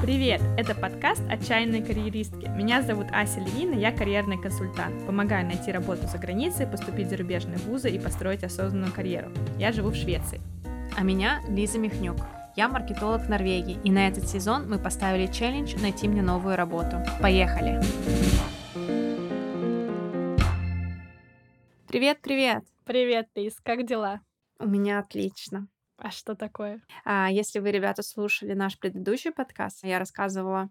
Привет! Это подкаст «Отчаянные карьеристки». Меня зовут Ася Левина, я карьерный консультант. Помогаю найти работу за границей, поступить в зарубежные вузы и построить осознанную карьеру. Я живу в Швеции. А меня Лиза Михнюк. Я маркетолог в Норвегии, и на этот сезон мы поставили челлендж найти мне новую работу. Поехали! Привет, привет! Привет, Лиз, как дела? У меня отлично. А что такое? А, если вы, ребята, слушали наш предыдущий подкаст, я рассказывала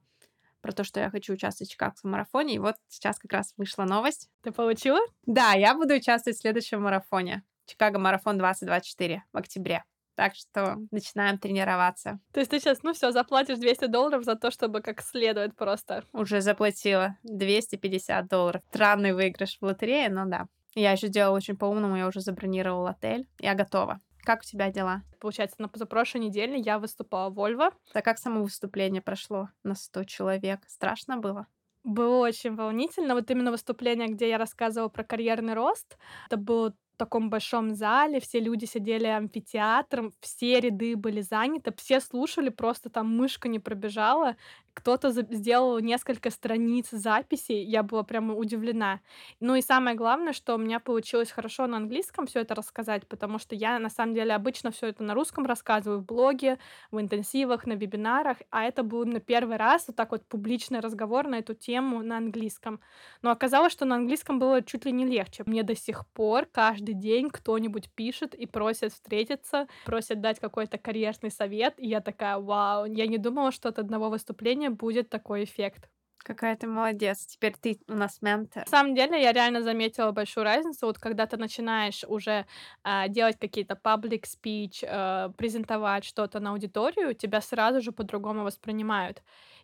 про то, что я хочу участвовать в Чикагском марафоне, и вот сейчас как раз вышла новость. Ты получила? Да, я буду участвовать в следующем марафоне. Чикаго марафон 2024 в октябре. Так что начинаем тренироваться. То есть ты сейчас, ну все, заплатишь 200 долларов за то, чтобы как следует просто. Уже заплатила 250 долларов. Странный выигрыш в лотерее, но да. Я еще сделала очень по-умному, я уже забронировала отель. Я готова. Как у тебя дела? Получается, на позапрошлой неделе я выступала в Вольво. Так как само выступление прошло на 100 человек? Страшно было? Было очень волнительно. Вот именно выступление, где я рассказывала про карьерный рост, это было таком большом зале, все люди сидели амфитеатром, все ряды были заняты, все слушали, просто там мышка не пробежала, кто-то сделал несколько страниц записей, я была прямо удивлена. Ну и самое главное, что у меня получилось хорошо на английском все это рассказать, потому что я на самом деле обычно все это на русском рассказываю в блоге, в интенсивах, на вебинарах, а это был на первый раз вот так вот публичный разговор на эту тему на английском. Но оказалось, что на английском было чуть ли не легче. Мне до сих пор каждый день кто-нибудь пишет и просит встретиться, просит дать какой-то карьерный совет, и я такая, вау, я не думала, что от одного выступления обучения будет такой эффект. Какая ты молодец. Теперь ты у нас ментор. На самом деле, я реально заметила большую разницу. Вот когда ты начинаешь уже э, делать какие-то public speech, э, презентовать что-то на аудиторию, тебя сразу же по-другому воспринимают.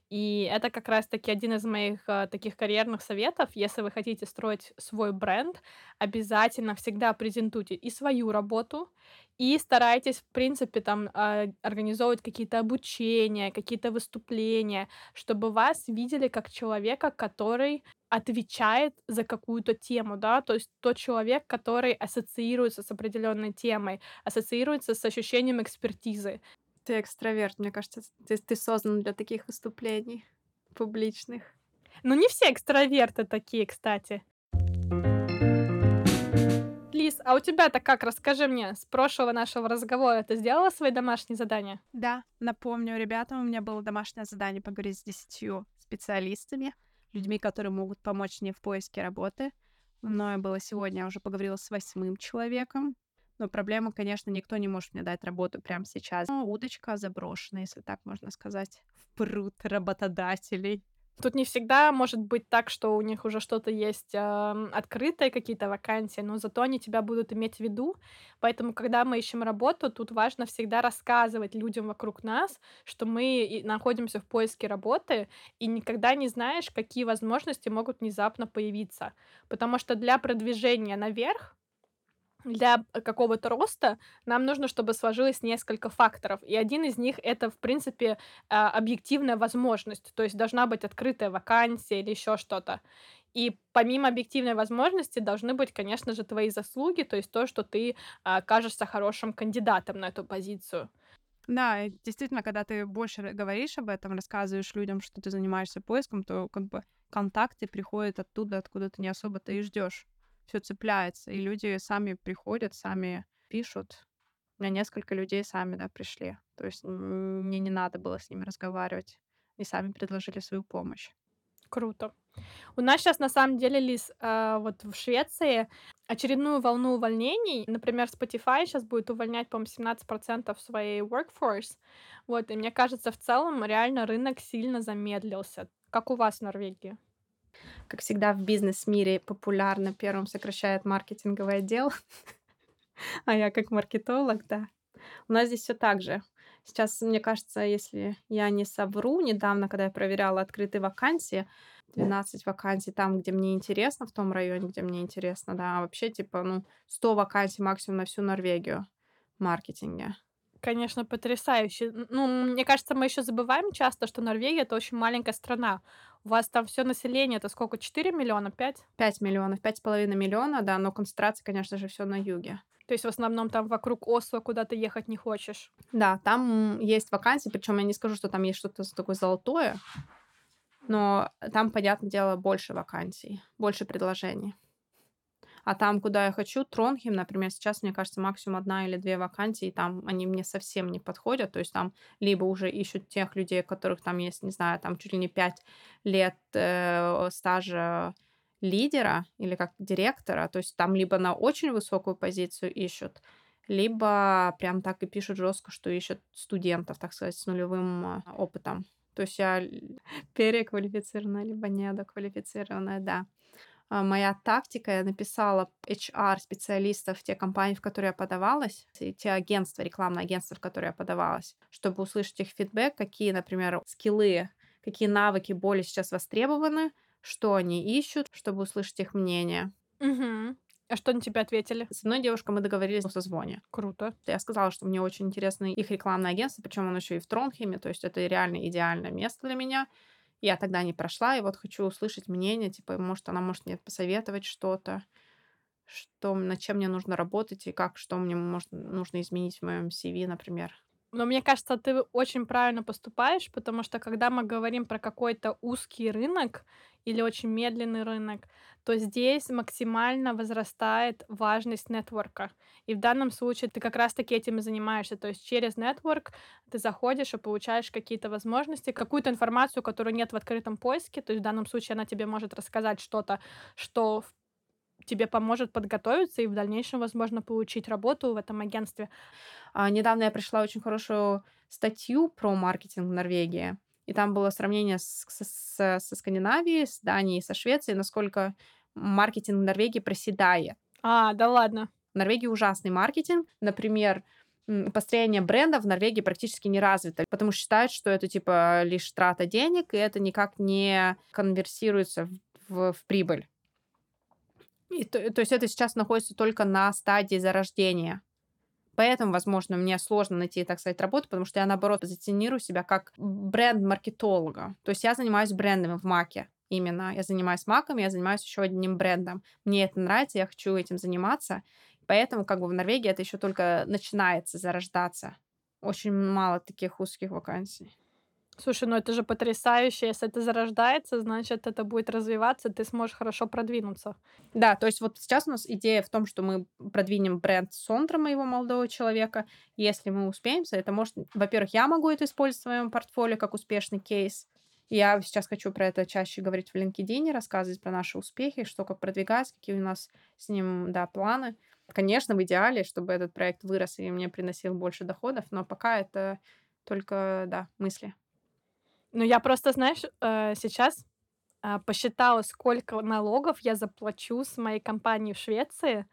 И это как раз-таки один из моих э, таких карьерных советов. Если вы хотите строить свой бренд, обязательно всегда презентуйте и свою работу, и старайтесь, в принципе, там э, организовывать какие-то обучения, какие-то выступления, чтобы вас видели как человека, который отвечает за какую-то тему, да, то есть тот человек, который ассоциируется с определенной темой, ассоциируется с ощущением экспертизы. Ты экстраверт, мне кажется, ты, ты создан для таких выступлений публичных. Ну, не все экстраверты такие, кстати. Лиз, а у тебя-то как? Расскажи мне, с прошлого нашего разговора ты сделала свои домашние задания? Да, напомню ребятам, у меня было домашнее задание поговорить с десятью специалистами, людьми, которые могут помочь мне в поиске работы. Мною было сегодня, я уже поговорила с восьмым человеком. Но проблема, конечно, никто не может мне дать работу прямо сейчас. Ну, удочка заброшена, если так можно сказать, в пруд работодателей. Тут не всегда может быть так, что у них уже что-то есть э, открытые какие-то вакансии, но зато они тебя будут иметь в виду. Поэтому, когда мы ищем работу, тут важно всегда рассказывать людям вокруг нас, что мы находимся в поиске работы, и никогда не знаешь, какие возможности могут внезапно появиться. Потому что для продвижения наверх для какого-то роста нам нужно, чтобы сложилось несколько факторов. И один из них это, в принципе, а, объективная возможность. То есть должна быть открытая вакансия или еще что-то. И помимо объективной возможности должны быть, конечно же, твои заслуги, то есть то, что ты а, кажешься хорошим кандидатом на эту позицию. Да, действительно, когда ты больше говоришь об этом, рассказываешь людям, что ты занимаешься поиском, то как бы контакты приходят оттуда, откуда ты не особо-то и ждешь все цепляется, и люди сами приходят, сами пишут. У меня несколько людей сами, да, пришли. То есть мне не надо было с ними разговаривать. И сами предложили свою помощь. Круто. У нас сейчас, на самом деле, Лиз, э, вот в Швеции очередную волну увольнений. Например, Spotify сейчас будет увольнять, по-моему, 17% своей workforce. Вот, и мне кажется, в целом реально рынок сильно замедлился. Как у вас в Норвегии? Как всегда в бизнес-мире популярно, первым сокращает маркетинговый отдел, а я как маркетолог, да. У нас здесь все так же. Сейчас, мне кажется, если я не совру, недавно, когда я проверяла открытые вакансии, 12 вакансий там, где мне интересно, в том районе, где мне интересно, да, а вообще, типа, ну, 100 вакансий максимум на всю Норвегию в маркетинге. Конечно, потрясающе. Ну, мне кажется, мы еще забываем часто, что Норвегия это очень маленькая страна. У вас там все население, это сколько? 4 миллиона? 5? 5 миллионов, 5,5 миллиона, да, но концентрация, конечно же, все на юге. То есть в основном там вокруг Осло куда ты ехать не хочешь? Да, там есть вакансии, причем я не скажу, что там есть что-то такое золотое, но там, понятное дело, больше вакансий, больше предложений. А там, куда я хочу, Тронхем, например, сейчас, мне кажется, максимум одна или две вакансии, и там они мне совсем не подходят. То есть там либо уже ищут тех людей, которых там есть, не знаю, там чуть ли не пять лет э, стажа лидера или как директора. То есть там либо на очень высокую позицию ищут, либо прям так и пишут жестко, что ищут студентов, так сказать, с нулевым э, опытом. То есть я переквалифицированная, либо недоквалифицированная, да. А, моя тактика, я написала HR-специалистов те компании, в которые я подавалась, и те агентства, рекламные агентства, в которые я подавалась, чтобы услышать их фидбэк, какие, например, скиллы, какие навыки более сейчас востребованы, что они ищут, чтобы услышать их мнение. Угу. А что они тебе ответили? С одной девушкой мы договорились о созвоне. Круто. Я сказала, что мне очень интересно их рекламное агентство, причем оно еще и в Тронхеме, то есть это реально идеальное место для меня. Я тогда не прошла, и вот хочу услышать мнение, типа, может, она может мне посоветовать что-то, что, над чем мне нужно работать, и как, что мне может, нужно изменить в моем CV, например. Но мне кажется, ты очень правильно поступаешь, потому что когда мы говорим про какой-то узкий рынок или очень медленный рынок, то здесь максимально возрастает важность нетворка. И в данном случае ты как раз-таки этим и занимаешься. То есть через нетворк ты заходишь и получаешь какие-то возможности, какую-то информацию, которую нет в открытом поиске. То есть в данном случае она тебе может рассказать что-то, что тебе поможет подготовиться и в дальнейшем, возможно, получить работу в этом агентстве. А, недавно я пришла очень хорошую статью про маркетинг в Норвегии. И там было сравнение с, с, со Скандинавией, с Данией, со Швецией, насколько маркетинг в Норвегии проседает. А, да ладно. В Норвегии ужасный маркетинг. Например, построение бренда в Норвегии практически не развито, потому что считают, что это типа лишь трата денег, и это никак не конверсируется в, в, в прибыль. И, то, то есть это сейчас находится только на стадии зарождения. Поэтому, возможно, мне сложно найти, так сказать, работу, потому что я, наоборот, позиционирую себя как бренд-маркетолога. То есть я занимаюсь брендами в Маке именно. Я занимаюсь маком, я занимаюсь еще одним брендом. Мне это нравится, я хочу этим заниматься. Поэтому как бы в Норвегии это еще только начинается зарождаться. Очень мало таких узких вакансий. Слушай, ну это же потрясающе. Если это зарождается, значит, это будет развиваться, ты сможешь хорошо продвинуться. Да, то есть вот сейчас у нас идея в том, что мы продвинем бренд Сондра, моего молодого человека. Если мы успеемся, это может... Во-первых, я могу это использовать в своем портфолио как успешный кейс. Я сейчас хочу про это чаще говорить в LinkedIn, рассказывать про наши успехи, что как продвигать, какие у нас с ним, да, планы. Конечно, в идеале, чтобы этот проект вырос и мне приносил больше доходов, но пока это только, да, мысли. Ну, я просто, знаешь, э, сейчас э, посчитала, сколько налогов я заплачу с моей компании в Швеции.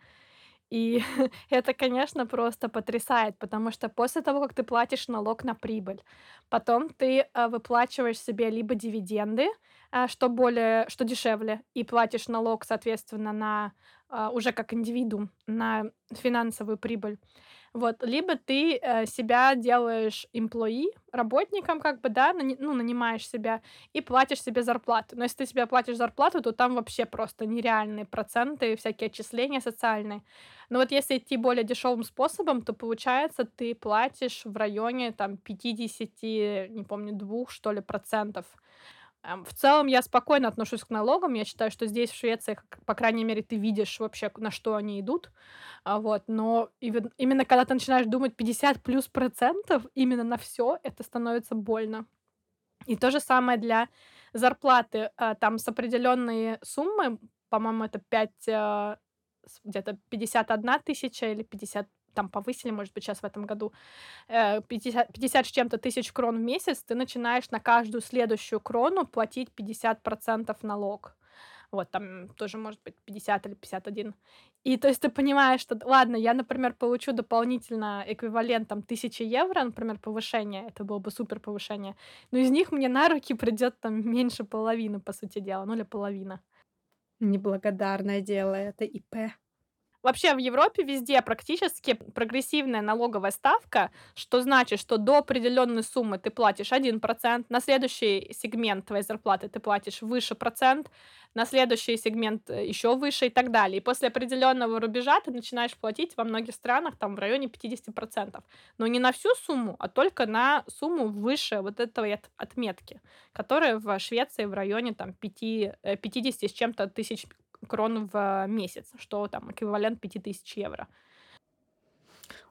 И это, конечно, просто потрясает, потому что после того, как ты платишь налог на прибыль, потом ты э, выплачиваешь себе либо дивиденды, что более, что дешевле, и платишь налог, соответственно, на уже как индивидуум на финансовую прибыль. Вот, либо ты э, себя делаешь employee, работником, как бы, да, ну, нанимаешь себя и платишь себе зарплату. Но если ты себе платишь зарплату, то там вообще просто нереальные проценты, всякие отчисления социальные. Но вот если идти более дешевым способом, то получается, ты платишь в районе там 50, не помню, двух, что ли, процентов. В целом я спокойно отношусь к налогам. Я считаю, что здесь, в Швеции, по крайней мере, ты видишь вообще, на что они идут. А, вот. Но именно когда ты начинаешь думать 50 плюс процентов именно на все, это становится больно. И то же самое для зарплаты. А, там с определенной суммы, по-моему, это 5, а, где-то 51 тысяча или 50 там повысили, может быть, сейчас в этом году, 50, э, 50 с чем-то тысяч крон в месяц, ты начинаешь на каждую следующую крону платить 50% налог. Вот, там тоже может быть 50 или 51. И то есть ты понимаешь, что, ладно, я, например, получу дополнительно эквивалент там тысячи евро, например, повышение, это было бы супер повышение, но из них мне на руки придет там меньше половины, по сути дела, ну или половина. Неблагодарное дело, это ИП. Вообще в Европе везде практически прогрессивная налоговая ставка, что значит, что до определенной суммы ты платишь 1%, на следующий сегмент твоей зарплаты ты платишь выше процент, на следующий сегмент э, еще выше и так далее. И после определенного рубежа ты начинаешь платить во многих странах там в районе 50%. Но не на всю сумму, а только на сумму выше вот этой отметки, которая в Швеции в районе там 5, 50 э, с чем-то тысяч крон в месяц, что там эквивалент 5000 евро.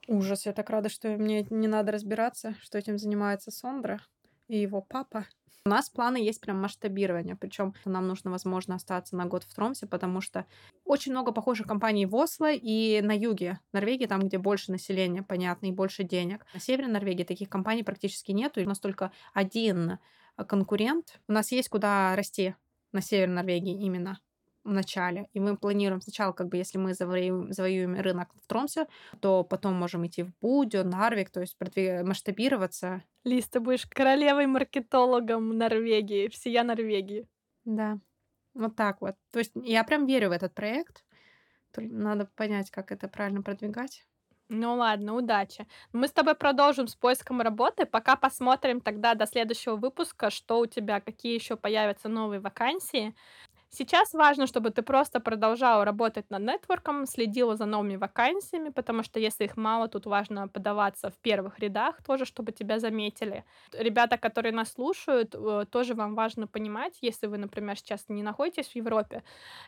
Ужас, я так рада, что мне не надо разбираться, что этим занимается Сондра и его папа. У нас планы есть прям масштабирование, причем нам нужно, возможно, остаться на год в Тромсе, потому что очень много похожих компаний в Осло и на юге Норвегии, там, где больше населения, понятно, и больше денег. На севере Норвегии таких компаний практически нету, и у нас только один конкурент. У нас есть куда расти на север Норвегии именно в начале. И мы планируем сначала, как бы, если мы завоюем, завоюем рынок в Тромсе, то потом можем идти в Будю, Нарвик, то есть масштабироваться. Лиз, ты будешь королевой-маркетологом Норвегии, всея Норвегии. Да, вот так вот. То есть я прям верю в этот проект. Надо понять, как это правильно продвигать. Ну ладно, удачи. Мы с тобой продолжим с поиском работы, пока посмотрим тогда до следующего выпуска, что у тебя, какие еще появятся новые вакансии. Сейчас важно, чтобы ты просто продолжала работать над нетворком, следила за новыми вакансиями, потому что если их мало, тут важно подаваться в первых рядах тоже, чтобы тебя заметили. Ребята, которые нас слушают, э, тоже вам важно понимать, если вы, например, сейчас не находитесь в Европе,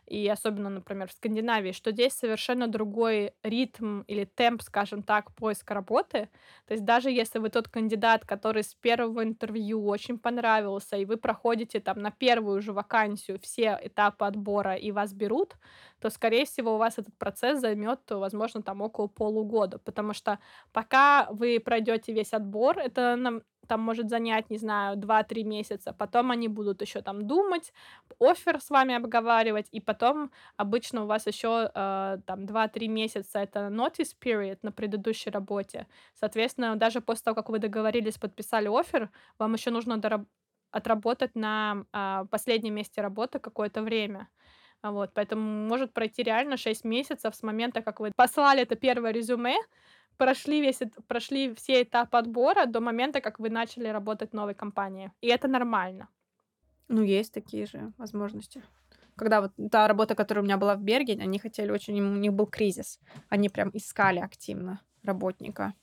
и особенно, например, в Скандинавии, что здесь совершенно другой ритм или темп, скажем так, поиска работы. То есть даже если вы тот кандидат, который с первого интервью очень понравился, и вы проходите там на первую же вакансию все этапа отбора и вас берут, то, скорее всего, у вас этот процесс займет, возможно, там около полугода, потому что пока вы пройдете весь отбор, это нам там может занять, не знаю, 2-3 месяца. Потом они будут еще там думать, офер с вами обговаривать, и потом обычно у вас еще э, там 2-3 месяца это notice period на предыдущей работе. Соответственно, даже после того, как вы договорились, подписали офер, вам еще нужно дораб- отработать на а, последнем месте работы какое-то время. А, вот, поэтому может пройти реально 6 месяцев с момента, как вы послали это первое резюме, прошли, весь, прошли все этапы отбора до момента, как вы начали работать в новой компании. И это нормально. Ну, есть такие же возможности. Когда вот та работа, которая у меня была в Бергене, они хотели очень, у них был кризис. Они прям искали активно работника.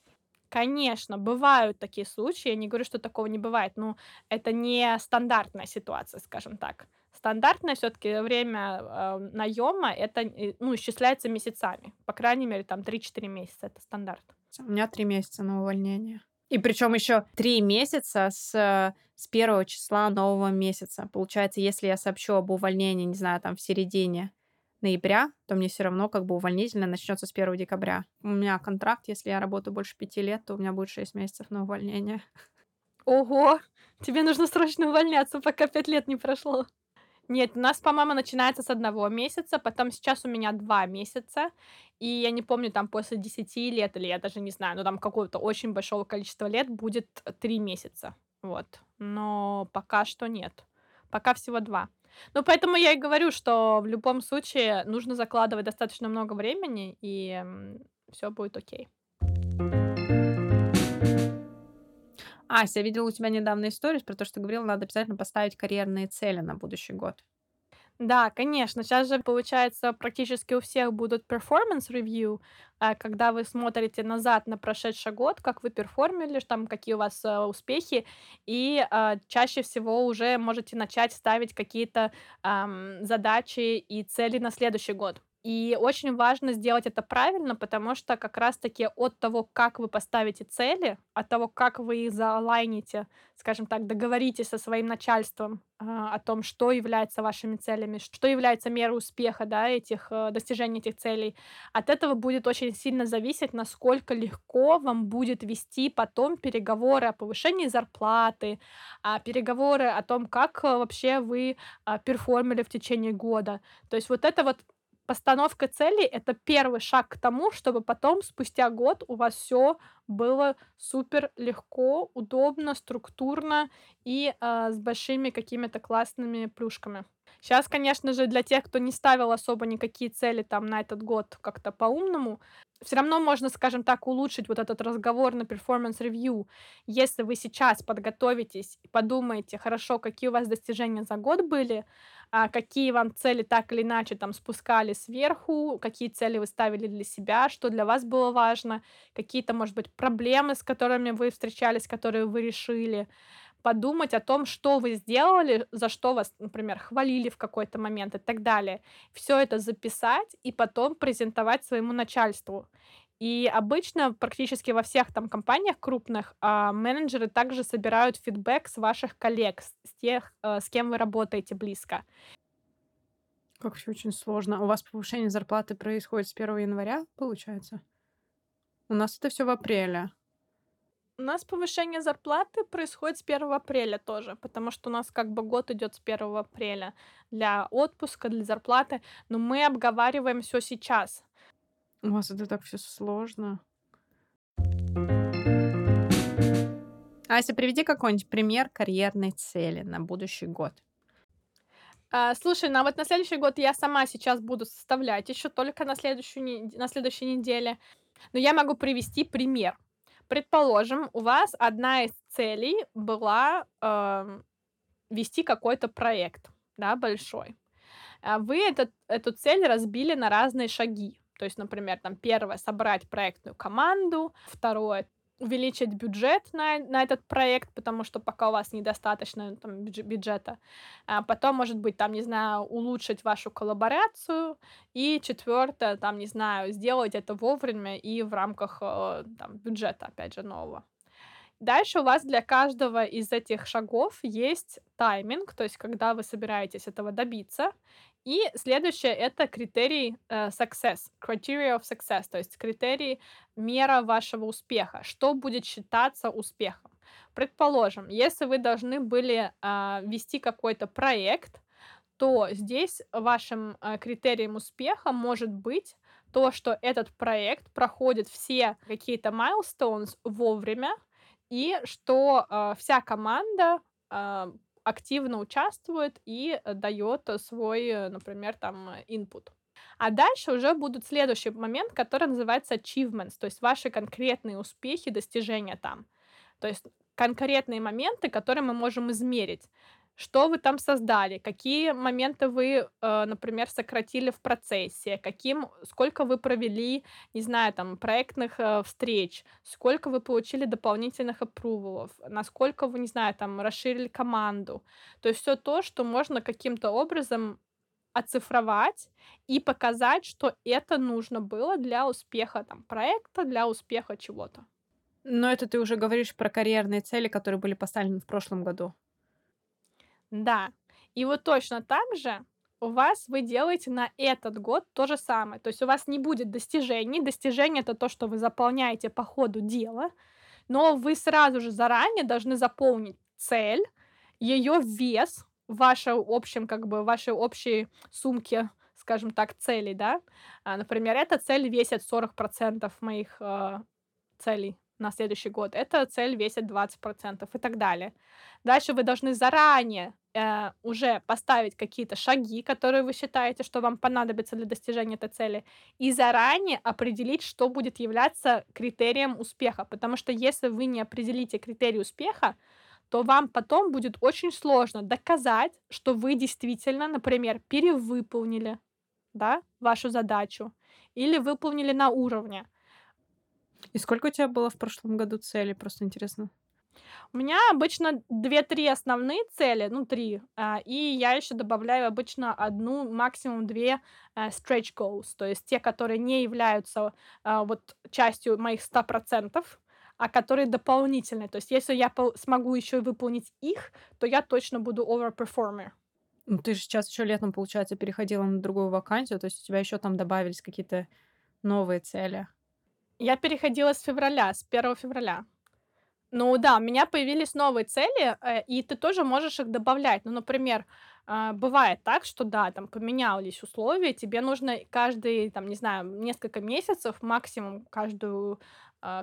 Конечно, бывают такие случаи, я не говорю, что такого не бывает, но это не стандартная ситуация, скажем так. Стандартное все-таки время э, наема это ну, исчисляется месяцами. По крайней мере, там 3-4 месяца это стандарт. У меня 3 месяца на увольнение. И причем еще 3 месяца с, с первого числа нового месяца. Получается, если я сообщу об увольнении, не знаю, там в середине ноября, то мне все равно как бы увольнительно начнется с 1 декабря. У меня контракт, если я работаю больше пяти лет, то у меня будет 6 месяцев на увольнение. Ого! Тебе нужно срочно увольняться, пока пять лет не прошло. Нет, у нас, по-моему, начинается с одного месяца, потом сейчас у меня два месяца, и я не помню, там после 10 лет, или я даже не знаю, но там какого-то очень большого количества лет будет три месяца, вот. Но пока что нет. Пока всего два. Ну, поэтому я и говорю, что в любом случае нужно закладывать достаточно много времени, и все будет окей. Ася, я видела у тебя недавно историю про то, что говорила, надо обязательно поставить карьерные цели на будущий год. Да, конечно. Сейчас же, получается, практически у всех будут performance review, а, когда вы смотрите назад на прошедший год, как вы перформили, там, какие у вас э, успехи, и а, чаще всего уже можете начать ставить какие-то задачи и цели на следующий год. И очень важно сделать это правильно, потому что как раз-таки от того, как вы поставите цели, от того, как вы их заалайните, скажем так, договоритесь со своим начальством э, о том, что является вашими целями, что является мерой успеха, да, этих, э, достижения этих целей, от этого будет очень сильно зависеть, насколько легко вам будет вести потом переговоры о повышении зарплаты, а переговоры о том, как э, вообще вы э, перформили в течение года. То есть вот это вот постановка целей это первый шаг к тому, чтобы потом, спустя год, у вас все было супер легко, удобно, структурно и э, с большими какими-то классными плюшками. Сейчас, конечно же, для тех, кто не ставил особо никакие цели там на этот год как-то по-умному, все равно можно, скажем так, улучшить вот этот разговор на review. Если вы сейчас подготовитесь и подумаете, хорошо, какие у вас достижения за год были, а какие вам цели так или иначе там спускали сверху, какие цели вы ставили для себя, что для вас было важно, какие-то, может быть, проблемы, с которыми вы встречались, которые вы решили, подумать о том, что вы сделали, за что вас, например, хвалили в какой-то момент и так далее. Все это записать и потом презентовать своему начальству. И обычно практически во всех там компаниях крупных а, менеджеры также собирают фидбэк с ваших коллег, с тех, а, с кем вы работаете близко. Как все очень сложно. У вас повышение зарплаты происходит с 1 января, получается? У нас это все в апреле. У нас повышение зарплаты происходит с 1 апреля тоже, потому что у нас как бы год идет с 1 апреля для отпуска, для зарплаты, но мы обговариваем все сейчас. У вас это так все сложно. Ася, приведи какой-нибудь пример карьерной цели на будущий год. А, слушай, ну а вот на следующий год я сама сейчас буду составлять еще только на, следующую, на следующей неделе. Но я могу привести пример. Предположим, у вас одна из целей была э, вести какой-то проект, да, большой. А вы этот, эту цель разбили на разные шаги. То есть, например, там первое собрать проектную команду, второе увеличить бюджет на, на этот проект, потому что пока у вас недостаточно там, бюджета. А потом, может быть, там, не знаю, улучшить вашу коллаборацию. И четвертое, там, не знаю, сделать это вовремя и в рамках э, там, бюджета, опять же, нового. Дальше у вас для каждого из этих шагов есть тайминг, то есть когда вы собираетесь этого добиться. И следующее это критерий э, success, criteria of success, то есть критерий мера вашего успеха. Что будет считаться успехом? Предположим, если вы должны были э, вести какой-то проект, то здесь вашим э, критерием успеха может быть то, что этот проект проходит все какие-то milestones вовремя, и что э, вся команда э, активно участвует и дает свой, например, там, input. А дальше уже будут следующий момент, который называется achievements, то есть ваши конкретные успехи, достижения там. То есть конкретные моменты, которые мы можем измерить что вы там создали, какие моменты вы, э, например, сократили в процессе, каким, сколько вы провели, не знаю, там, проектных э, встреч, сколько вы получили дополнительных аппрувалов, насколько вы, не знаю, там, расширили команду. То есть все то, что можно каким-то образом оцифровать и показать, что это нужно было для успеха там, проекта, для успеха чего-то. Но это ты уже говоришь про карьерные цели, которые были поставлены в прошлом году. Да. И вот точно так же у вас вы делаете на этот год то же самое. То есть у вас не будет достижений. Достижение это то, что вы заполняете по ходу дела, но вы сразу же заранее должны заполнить цель, ее вес в вашей общем, как бы, вашей общей сумке, скажем так, целей, да. А, например, эта цель весит 40% моих э, целей на следующий год. Эта цель весит 20% и так далее. Дальше вы должны заранее э, уже поставить какие-то шаги, которые вы считаете, что вам понадобятся для достижения этой цели, и заранее определить, что будет являться критерием успеха. Потому что если вы не определите критерий успеха, то вам потом будет очень сложно доказать, что вы действительно, например, перевыполнили да, вашу задачу или выполнили на уровне. И сколько у тебя было в прошлом году целей? Просто интересно. У меня обычно 2-3 основные цели, ну, 3, а, и я еще добавляю обычно одну, максимум две а, stretch goals, то есть те, которые не являются а, вот частью моих 100%, а которые дополнительные. То есть если я смогу еще выполнить их, то я точно буду overperformer. Ну, ты же сейчас еще летом, получается, переходила на другую вакансию, то есть у тебя еще там добавились какие-то новые цели. Я переходила с февраля, с 1 февраля. Ну да, у меня появились новые цели, э, и ты тоже можешь их добавлять. Ну, например, а, бывает так, что да, там поменялись условия, тебе нужно каждый, там, не знаю, несколько месяцев, максимум каждую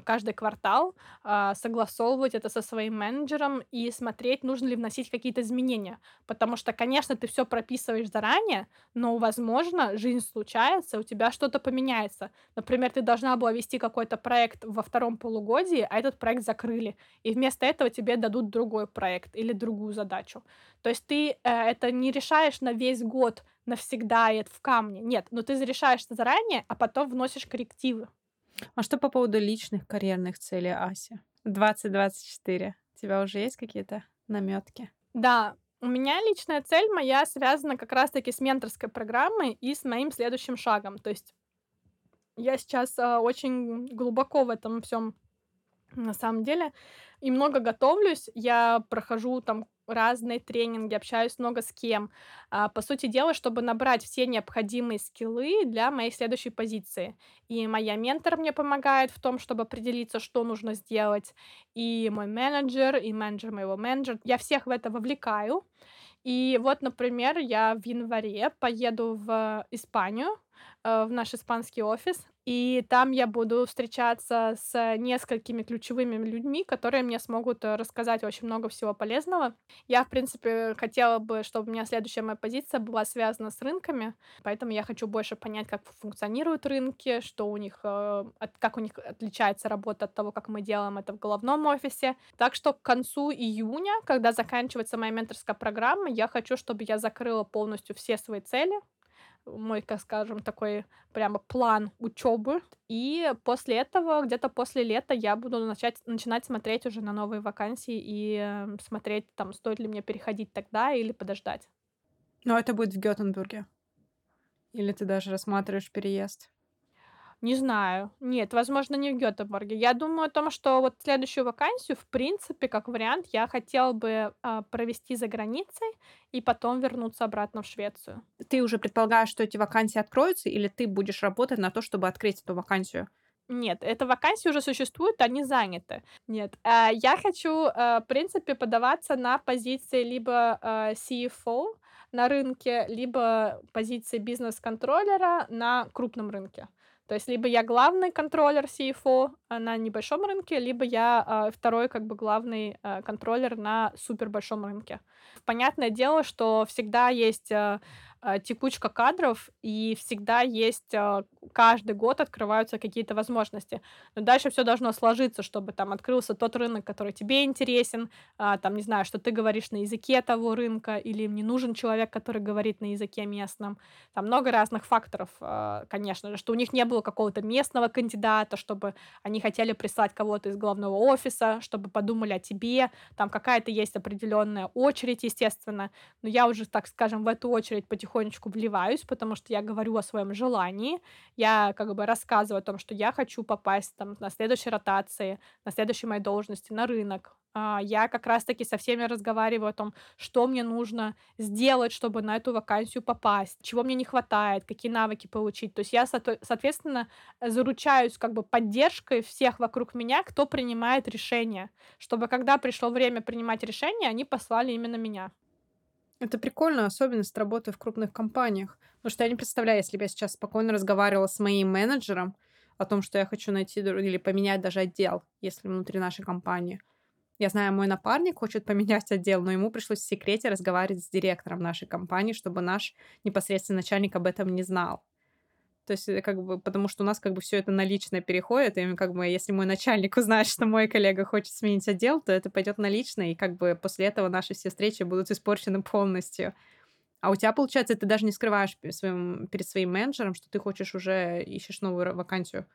каждый квартал а, согласовывать это со своим менеджером и смотреть, нужно ли вносить какие-то изменения. Потому что, конечно, ты все прописываешь заранее, но, возможно, жизнь случается, у тебя что-то поменяется. Например, ты должна была вести какой-то проект во втором полугодии, а этот проект закрыли. И вместо этого тебе дадут другой проект или другую задачу. То есть ты э, это не решаешь на весь год навсегда, и это в камне. Нет, но ты решаешь заранее, а потом вносишь коррективы. А что по поводу личных карьерных целей, Ася? 2024. У тебя уже есть какие-то наметки? Да, у меня личная цель моя связана как раз-таки с менторской программой и с моим следующим шагом. То есть я сейчас э, очень глубоко в этом всем на самом деле и много готовлюсь. Я прохожу там разные тренинги, общаюсь много с кем. А, по сути дела, чтобы набрать все необходимые скиллы для моей следующей позиции. И моя ментор мне помогает в том, чтобы определиться, что нужно сделать. И мой менеджер, и менеджер моего менеджера. Я всех в это вовлекаю. И вот, например, я в январе поеду в Испанию, э, в наш испанский офис, и там я буду встречаться с несколькими ключевыми людьми, которые мне смогут э, рассказать очень много всего полезного. Я, в принципе, хотела бы, чтобы у меня следующая моя позиция была связана с рынками, поэтому я хочу больше понять, как функционируют рынки, что у них, э, как у них отличается работа от того, как мы делаем это в головном офисе. Так что к концу июня, когда заканчивается моя менторская программа, я хочу, чтобы я закрыла полностью все свои цели, мой, как скажем, такой прямо план учебы. И после этого, где-то после лета, я буду начать, начинать смотреть уже на новые вакансии и э, смотреть, там, стоит ли мне переходить тогда или подождать. Но это будет в Гетенбурге? Или ты даже рассматриваешь переезд? Не знаю. Нет, возможно, не в Гетеборге. Я думаю о том, что вот следующую вакансию, в принципе, как вариант, я хотела бы а, провести за границей и потом вернуться обратно в Швецию. Ты уже предполагаешь, что эти вакансии откроются, или ты будешь работать на то, чтобы открыть эту вакансию? Нет, эта вакансия уже существует, они заняты. Нет, а, я хочу, а, в принципе, подаваться на позиции либо CFO на рынке, либо позиции бизнес-контроллера на крупном рынке. То есть либо я главный контроллер CFO а, на небольшом рынке, либо я э, второй как бы главный э, контроллер на супер большом рынке. Понятное дело, что всегда есть Э, текучка кадров, и всегда есть, э, каждый год открываются какие-то возможности. Но дальше все должно сложиться, чтобы там открылся тот рынок, который тебе интересен, а, там, не знаю, что ты говоришь на языке того рынка, или им не нужен человек, который говорит на языке местном. Там много разных факторов, конечно же, что у них не было какого-то местного кандидата, чтобы они хотели прислать кого-то из главного офиса, чтобы подумали о тебе, там какая-то есть определенная очередь, естественно, но я уже, так скажем, в эту очередь потихоньку потихонечку вливаюсь, потому что я говорю о своем желании, я как бы рассказываю о том, что я хочу попасть там на следующей ротации, на следующей моей должности, на рынок. А, я как раз-таки со всеми разговариваю о том, что мне нужно сделать, чтобы на эту вакансию попасть, чего мне не хватает, какие навыки получить. То есть я, соответственно, заручаюсь как бы поддержкой всех вокруг меня, кто принимает решения, чтобы когда пришло время принимать решения, они послали именно меня. Это прикольно, особенность работы в крупных компаниях. Потому что я не представляю, если бы я сейчас спокойно разговаривала с моим менеджером о том, что я хочу найти или поменять даже отдел, если внутри нашей компании. Я знаю, мой напарник хочет поменять отдел, но ему пришлось в секрете разговаривать с директором нашей компании, чтобы наш непосредственный начальник об этом не знал. То есть, э, как бы, потому что у нас как бы все это на личное переходит, и как бы, если мой начальник узнает, что мой коллега хочет сменить отдел, то это пойдет на личное, и как бы после этого наши все встречи будут испорчены полностью. А у тебя, получается, ты даже не скрываешь перед своим, перед своим менеджером, что ты хочешь уже ищешь новую вакансию.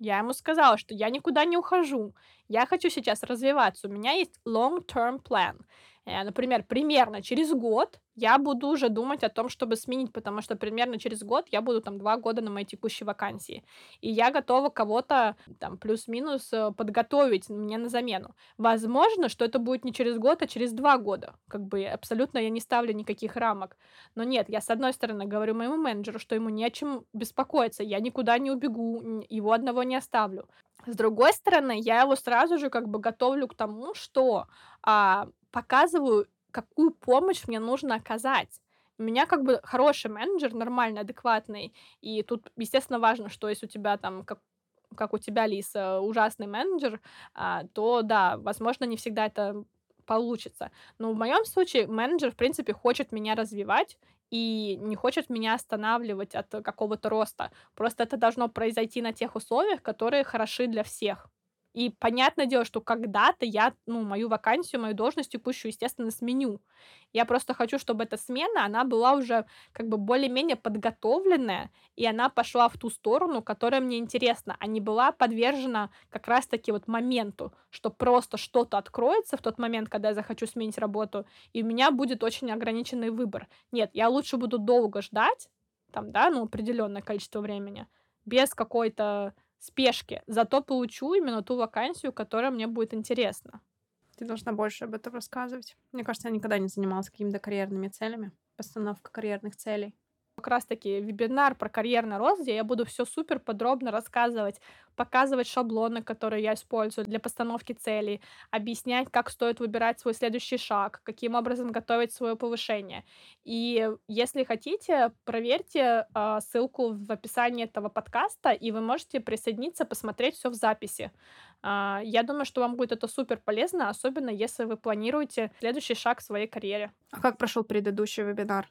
Я ему сказала, что я никуда не ухожу. Я хочу сейчас развиваться. У меня есть long-term plan. Э, например, примерно через год я буду уже думать о том, чтобы сменить, потому что примерно через год я буду там два года на моей текущей вакансии. И я готова кого-то там плюс-минус э, подготовить мне на замену. Возможно, что это будет не через год, а через два года. Как бы абсолютно я не ставлю никаких рамок. Но нет, я с одной стороны говорю моему менеджеру, что ему не о чем беспокоиться, я никуда не убегу, его одного не оставлю. С другой стороны, я его сразу же как бы готовлю к тому, что а, показываю, какую помощь мне нужно оказать. У меня как бы хороший менеджер, нормальный, адекватный. И тут, естественно, важно, что если у тебя там как как у тебя, Лиса, ужасный менеджер, а, то да, возможно, не всегда это получится. Но в моем случае менеджер, в принципе, хочет меня развивать и не хочет меня останавливать от какого-то роста. Просто это должно произойти на тех условиях, которые хороши для всех. И понятное дело, что когда-то я, ну, мою вакансию, мою должность текущую, естественно, сменю. Я просто хочу, чтобы эта смена, она была уже как бы более-менее подготовленная, и она пошла в ту сторону, которая мне интересна, а не была подвержена как раз-таки вот моменту, что просто что-то откроется в тот момент, когда я захочу сменить работу, и у меня будет очень ограниченный выбор. Нет, я лучше буду долго ждать, там, да, ну, определенное количество времени, без какой-то спешке, зато получу именно ту вакансию, которая мне будет интересна. Ты должна больше об этом рассказывать. Мне кажется, я никогда не занималась какими-то карьерными целями, постановка карьерных целей как раз-таки вебинар про карьерный рост, где я буду все супер подробно рассказывать, показывать шаблоны, которые я использую для постановки целей, объяснять, как стоит выбирать свой следующий шаг, каким образом готовить свое повышение. И если хотите, проверьте э, ссылку в описании этого подкаста, и вы можете присоединиться, посмотреть все в записи. Э, я думаю, что вам будет это супер полезно, особенно если вы планируете следующий шаг в своей карьере. А как прошел предыдущий вебинар?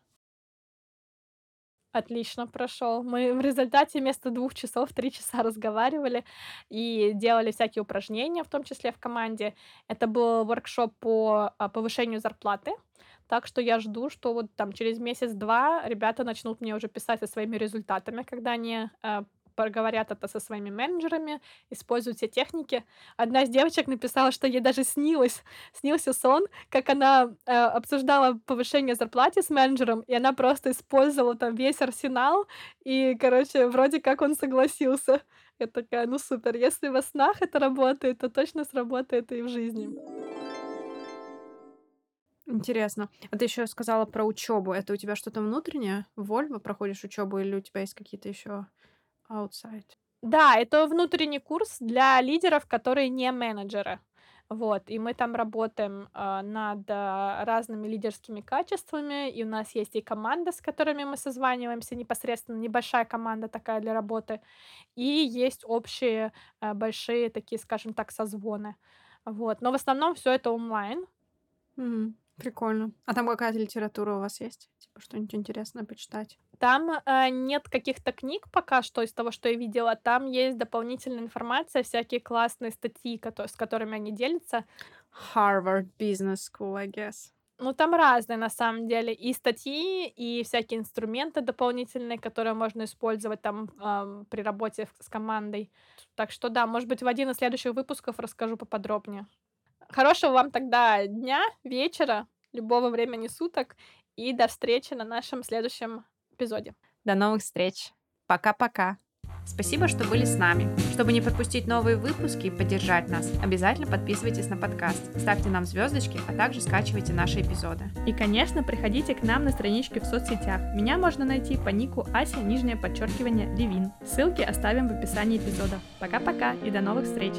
Отлично прошел. Мы в результате вместо двух часов три часа разговаривали и делали всякие упражнения, в том числе в команде. Это был воркшоп по а, повышению зарплаты. Так что я жду, что вот там через месяц-два ребята начнут мне уже писать со своими результатами, когда они э, проговорят это со своими менеджерами, используют все техники. Одна из девочек написала, что ей даже снилось, снился сон, как она э, обсуждала повышение зарплаты с менеджером, и она просто использовала там весь арсенал, и, короче, вроде как он согласился. Я такая, ну супер, если во снах это работает, то точно сработает и в жизни. Интересно. А ты еще сказала про учебу. Это у тебя что-то внутреннее? Вольво проходишь учебу или у тебя есть какие-то еще outside. Да, это внутренний курс для лидеров, которые не менеджеры. Вот, и мы там работаем э, над э, разными лидерскими качествами, и у нас есть и команда, с которыми мы созваниваемся, непосредственно небольшая команда такая для работы, и есть общие э, большие такие, скажем так, созвоны. Вот, но в основном все это онлайн. Mm, прикольно. А там какая-то литература у вас есть? Типа что-нибудь интересное почитать? Там э, нет каких-то книг пока что из того, что я видела. Там есть дополнительная информация, всякие классные статьи, которые, с которыми они делятся. Harvard Business School, I guess. Ну, там разные, на самом деле, и статьи, и всякие инструменты дополнительные, которые можно использовать там эм, при работе с командой. Так что да, может быть, в один из следующих выпусков расскажу поподробнее. Хорошего вам тогда дня, вечера, любого времени суток, и до встречи на нашем следующем эпизоде. До новых встреч. Пока-пока. Спасибо, что были с нами. Чтобы не пропустить новые выпуски и поддержать нас, обязательно подписывайтесь на подкаст, ставьте нам звездочки, а также скачивайте наши эпизоды. И, конечно, приходите к нам на страничке в соцсетях. Меня можно найти по нику Ася, нижнее подчеркивание, Левин. Ссылки оставим в описании эпизода. Пока-пока и до новых встреч!